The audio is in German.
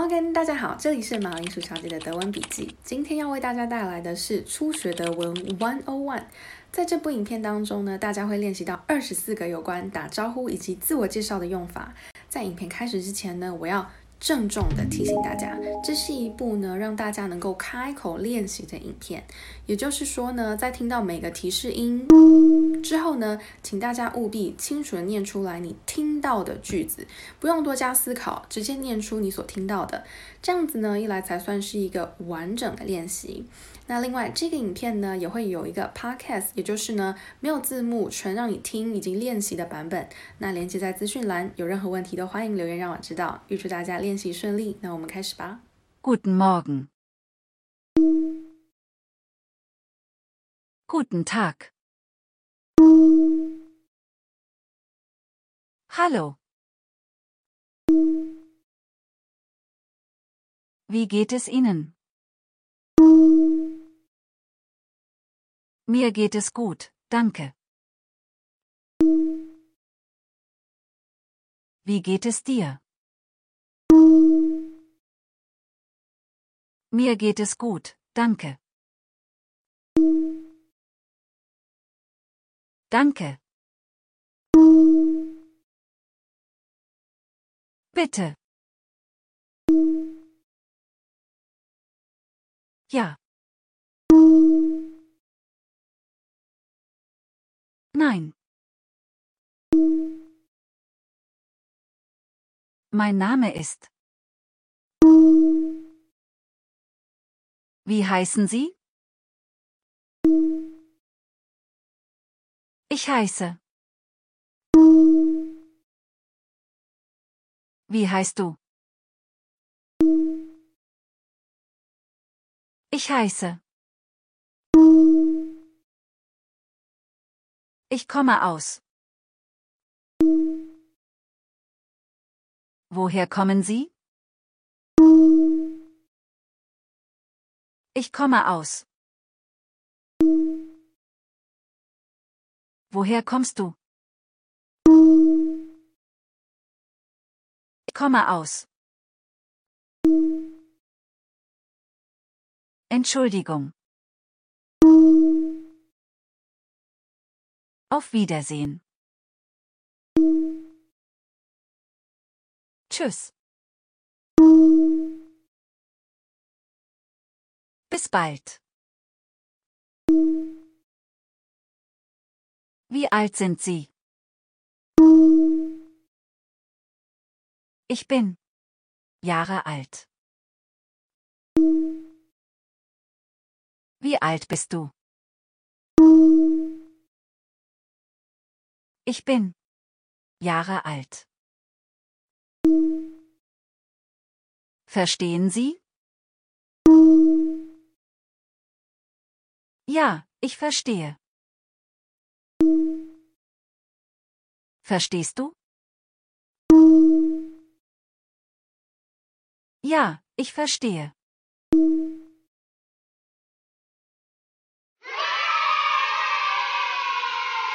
ok 大家好，这里是马铃薯小姐的德文笔记。今天要为大家带来的是初学德文 One O One。在这部影片当中呢，大家会练习到二十四个有关打招呼以及自我介绍的用法。在影片开始之前呢，我要。郑重的提醒大家，这是一部呢让大家能够开口练习的影片。也就是说呢，在听到每个提示音之后呢，请大家务必清楚的念出来你听到的句子，不用多加思考，直接念出你所听到的。这样子呢，一来才算是一个完整的练习。那另外，这个影片呢也会有一个 podcast，也就是呢没有字幕，纯让你听已经练习的版本。那连接在资讯栏，有任何问题都欢迎留言让我知道。预祝大家练习顺利。那我们开始吧。Guten Morgen. Guten Tag. Hallo. Wie geht es Ihnen? Mir geht es gut, danke. Wie geht es dir? Mir geht es gut, danke. Danke. Bitte. Ja. Nein. Mein Name ist. Wie heißen Sie? Ich heiße. Wie heißt du? Ich heiße. Ich komme aus. Woher kommen Sie? Ich komme aus. Woher kommst du? Ich komme aus. Entschuldigung. Auf Wiedersehen. Tschüss. Bis bald. Wie alt sind Sie? Ich bin Jahre alt. Wie alt bist du? Ich bin Jahre alt. Verstehen Sie? Ja, ich verstehe. Verstehst du? Ja, ich verstehe.